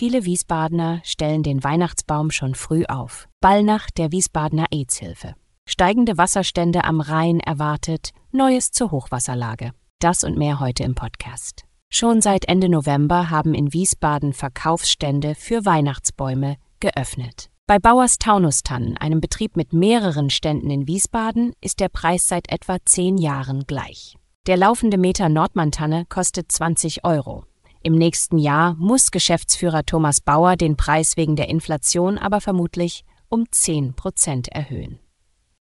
Viele Wiesbadener stellen den Weihnachtsbaum schon früh auf. Ballnacht der Wiesbadener AIDS-Hilfe. Steigende Wasserstände am Rhein erwartet, Neues zur Hochwasserlage. Das und mehr heute im Podcast. Schon seit Ende November haben in Wiesbaden Verkaufsstände für Weihnachtsbäume geöffnet. Bei Bauers Taunustannen, einem Betrieb mit mehreren Ständen in Wiesbaden, ist der Preis seit etwa zehn Jahren gleich. Der laufende Meter Nordmann-Tanne kostet 20 Euro. Im nächsten Jahr muss Geschäftsführer Thomas Bauer den Preis wegen der Inflation aber vermutlich um 10 Prozent erhöhen.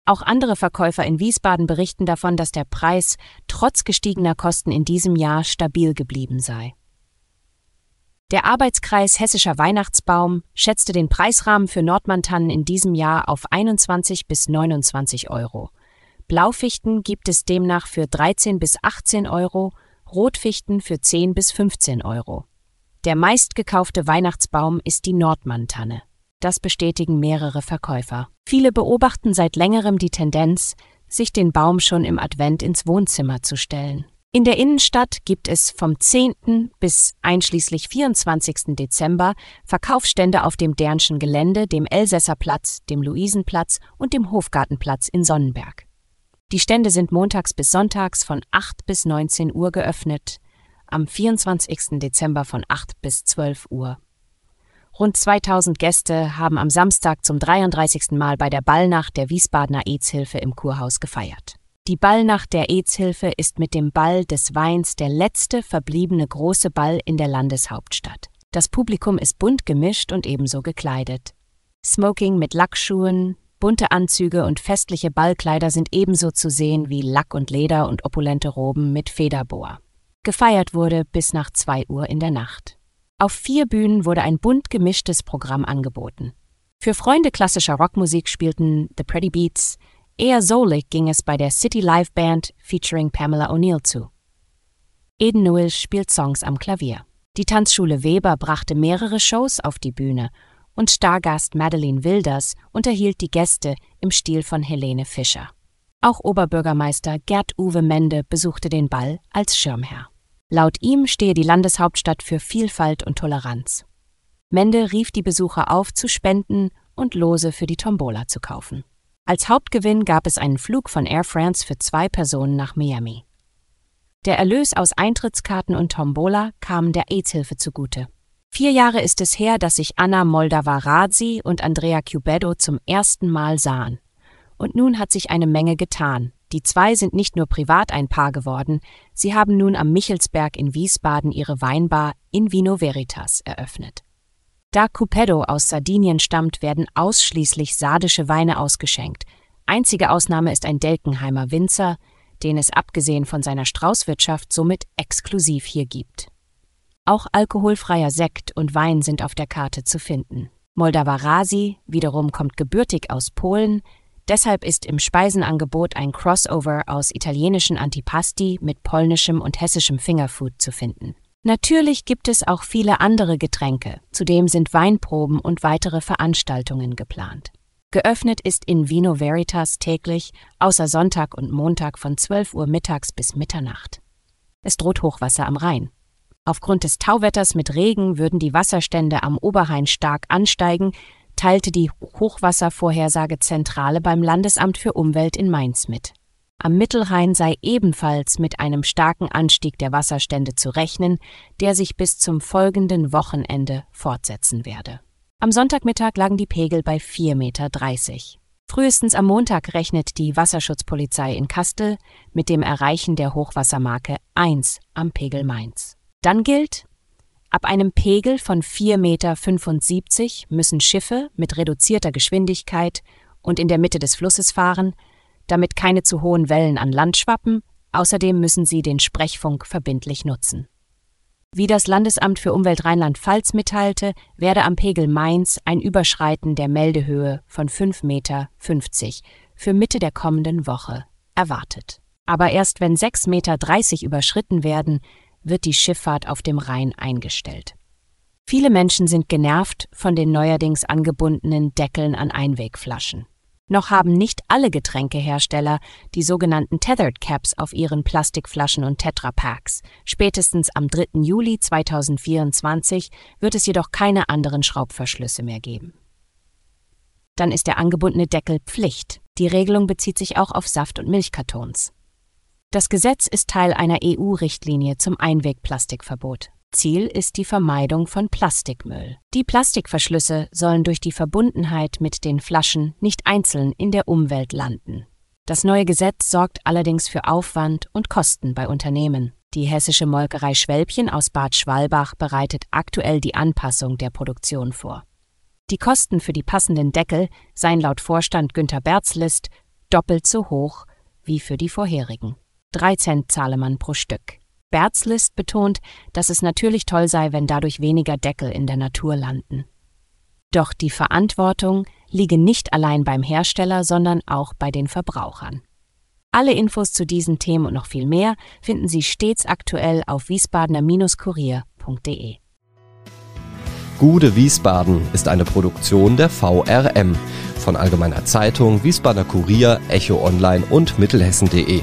Auch andere Verkäufer in Wiesbaden berichten davon, dass der Preis trotz gestiegener Kosten in diesem Jahr stabil geblieben sei. Der Arbeitskreis Hessischer Weihnachtsbaum schätzte den Preisrahmen für Nordmantannen in diesem Jahr auf 21 bis 29 Euro. Blaufichten gibt es demnach für 13 bis 18 Euro Rotfichten für 10 bis 15 Euro. Der meistgekaufte Weihnachtsbaum ist die Nordmann-Tanne. Das bestätigen mehrere Verkäufer. Viele beobachten seit längerem die Tendenz, sich den Baum schon im Advent ins Wohnzimmer zu stellen. In der Innenstadt gibt es vom 10. bis einschließlich 24. Dezember Verkaufsstände auf dem Dernschen Gelände, dem Elsässerplatz, dem Luisenplatz und dem Hofgartenplatz in Sonnenberg. Die Stände sind montags bis sonntags von 8 bis 19 Uhr geöffnet, am 24. Dezember von 8 bis 12 Uhr. Rund 2000 Gäste haben am Samstag zum 33. Mal bei der Ballnacht der Wiesbadener AIDS-Hilfe im Kurhaus gefeiert. Die Ballnacht der AIDS-Hilfe ist mit dem Ball des Weins der letzte verbliebene große Ball in der Landeshauptstadt. Das Publikum ist bunt gemischt und ebenso gekleidet. Smoking mit Lackschuhen, Bunte Anzüge und festliche Ballkleider sind ebenso zu sehen wie Lack und Leder und opulente Roben mit Federbohr. Gefeiert wurde bis nach zwei Uhr in der Nacht. Auf vier Bühnen wurde ein bunt gemischtes Programm angeboten. Für Freunde klassischer Rockmusik spielten The Pretty Beats, eher soulig ging es bei der City Live Band featuring Pamela O'Neill zu. Eden Newell spielt Songs am Klavier. Die Tanzschule Weber brachte mehrere Shows auf die Bühne und Stargast Madeleine Wilders unterhielt die Gäste im Stil von Helene Fischer. Auch Oberbürgermeister Gerd-Uwe Mende besuchte den Ball als Schirmherr. Laut ihm stehe die Landeshauptstadt für Vielfalt und Toleranz. Mende rief die Besucher auf, zu spenden und Lose für die Tombola zu kaufen. Als Hauptgewinn gab es einen Flug von Air France für zwei Personen nach Miami. Der Erlös aus Eintrittskarten und Tombola kam der AIDS-Hilfe zugute. Vier Jahre ist es her, dass sich Anna Moldavaradzi und Andrea Cubedo zum ersten Mal sahen. Und nun hat sich eine Menge getan. Die zwei sind nicht nur privat ein Paar geworden, sie haben nun am Michelsberg in Wiesbaden ihre Weinbar In Vino Veritas eröffnet. Da Cupedo aus Sardinien stammt, werden ausschließlich sardische Weine ausgeschenkt. Einzige Ausnahme ist ein Delkenheimer Winzer, den es abgesehen von seiner Straußwirtschaft somit exklusiv hier gibt. Auch alkoholfreier Sekt und Wein sind auf der Karte zu finden. Moldavarasi wiederum kommt gebürtig aus Polen, deshalb ist im Speisenangebot ein Crossover aus italienischen Antipasti mit polnischem und hessischem Fingerfood zu finden. Natürlich gibt es auch viele andere Getränke, zudem sind Weinproben und weitere Veranstaltungen geplant. Geöffnet ist in Vino Veritas täglich, außer Sonntag und Montag von 12 Uhr mittags bis Mitternacht. Es droht Hochwasser am Rhein. Aufgrund des Tauwetters mit Regen würden die Wasserstände am Oberrhein stark ansteigen, teilte die Hochwasservorhersagezentrale beim Landesamt für Umwelt in Mainz mit. Am Mittelrhein sei ebenfalls mit einem starken Anstieg der Wasserstände zu rechnen, der sich bis zum folgenden Wochenende fortsetzen werde. Am Sonntagmittag lagen die Pegel bei 4,30 Meter. Frühestens am Montag rechnet die Wasserschutzpolizei in Kastel mit dem Erreichen der Hochwassermarke 1 am Pegel Mainz. Dann gilt, ab einem Pegel von 4,75 Meter müssen Schiffe mit reduzierter Geschwindigkeit und in der Mitte des Flusses fahren, damit keine zu hohen Wellen an Land schwappen, außerdem müssen sie den Sprechfunk verbindlich nutzen. Wie das Landesamt für Umwelt Rheinland-Pfalz mitteilte, werde am Pegel Mainz ein Überschreiten der Meldehöhe von 5,50 Meter für Mitte der kommenden Woche erwartet. Aber erst wenn 6,30 Meter überschritten werden, wird die Schifffahrt auf dem Rhein eingestellt. Viele Menschen sind genervt von den neuerdings angebundenen Deckeln an Einwegflaschen. Noch haben nicht alle Getränkehersteller die sogenannten Tethered Caps auf ihren Plastikflaschen und Tetrapacks. Spätestens am 3. Juli 2024 wird es jedoch keine anderen Schraubverschlüsse mehr geben. Dann ist der angebundene Deckel Pflicht. Die Regelung bezieht sich auch auf Saft- und Milchkartons. Das Gesetz ist Teil einer EU-Richtlinie zum Einwegplastikverbot. Ziel ist die Vermeidung von Plastikmüll. Die Plastikverschlüsse sollen durch die Verbundenheit mit den Flaschen nicht einzeln in der Umwelt landen. Das neue Gesetz sorgt allerdings für Aufwand und Kosten bei Unternehmen. Die hessische Molkerei Schwälbchen aus Bad Schwalbach bereitet aktuell die Anpassung der Produktion vor. Die Kosten für die passenden Deckel seien laut Vorstand Günter Berzlist doppelt so hoch wie für die vorherigen. Drei Cent zahle man pro Stück. Berzlist betont, dass es natürlich toll sei, wenn dadurch weniger Deckel in der Natur landen. Doch die Verantwortung liege nicht allein beim Hersteller, sondern auch bei den Verbrauchern. Alle Infos zu diesen Themen und noch viel mehr finden Sie stets aktuell auf wiesbadener-kurier.de. Gude Wiesbaden ist eine Produktion der VRM von Allgemeiner Zeitung, Wiesbadener Kurier, Echo Online und Mittelhessen.de.